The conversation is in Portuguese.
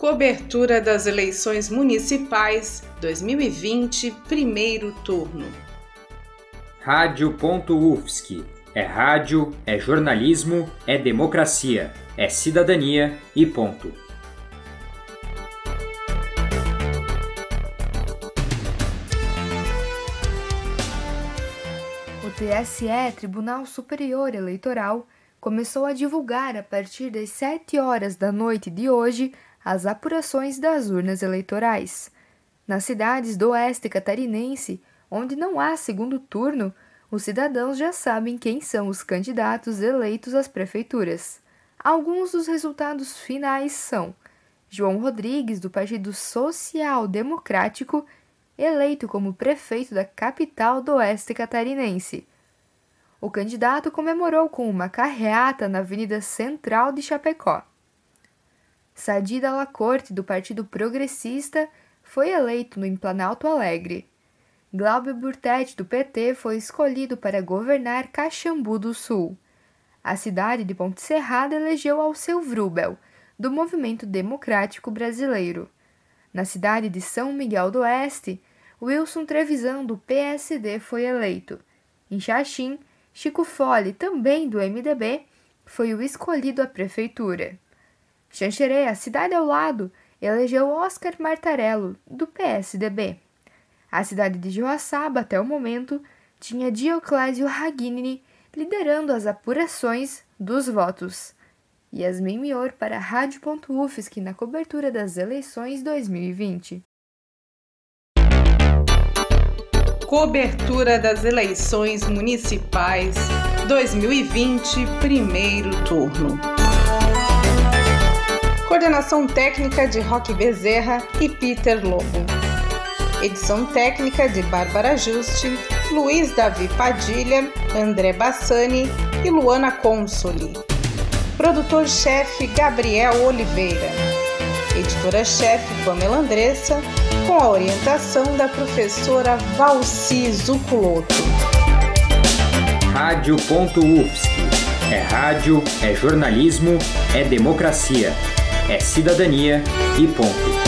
Cobertura das eleições municipais 2020, primeiro turno. Rádio.UFSC. É rádio, é jornalismo, é democracia, é cidadania e ponto. O TSE, Tribunal Superior Eleitoral, começou a divulgar a partir das 7 horas da noite de hoje as apurações das urnas eleitorais. Nas cidades do oeste catarinense, onde não há segundo turno, os cidadãos já sabem quem são os candidatos eleitos às prefeituras. Alguns dos resultados finais são: João Rodrigues, do Partido Social Democrático, eleito como prefeito da capital do oeste catarinense. O candidato comemorou com uma carreata na Avenida Central de Chapecó. Sadi Corte do Partido Progressista, foi eleito no Planalto Alegre. Glauber Burtetti, do PT, foi escolhido para governar Caxambu do Sul. A cidade de Ponte Serrada elegeu Alceu Vrubel, do Movimento Democrático Brasileiro. Na cidade de São Miguel do Oeste, Wilson Trevisan, do PSD, foi eleito. Em Xaxim, Chico Fole, também do MDB, foi o escolhido à prefeitura. Xanxerê, a cidade ao lado, elegeu Oscar Martarello, do PSDB. A cidade de Joaçaba, até o momento, tinha Dioclésio Raguini liderando as apurações dos votos. Yasmin Mior para a Rádio.UFSC na cobertura das eleições 2020. Cobertura das eleições municipais 2020, primeiro turno. Coordenação técnica de Roque Bezerra e Peter Lobo. Edição técnica de Bárbara Juste, Luiz Davi Padilha, André Bassani e Luana Consoli. Produtor-chefe Gabriel Oliveira. Editora-chefe Pamela Andressa, com a orientação da professora Valci Zuculoto. Rádio.UFSC. É rádio, é jornalismo, é democracia é cidadania e ponto.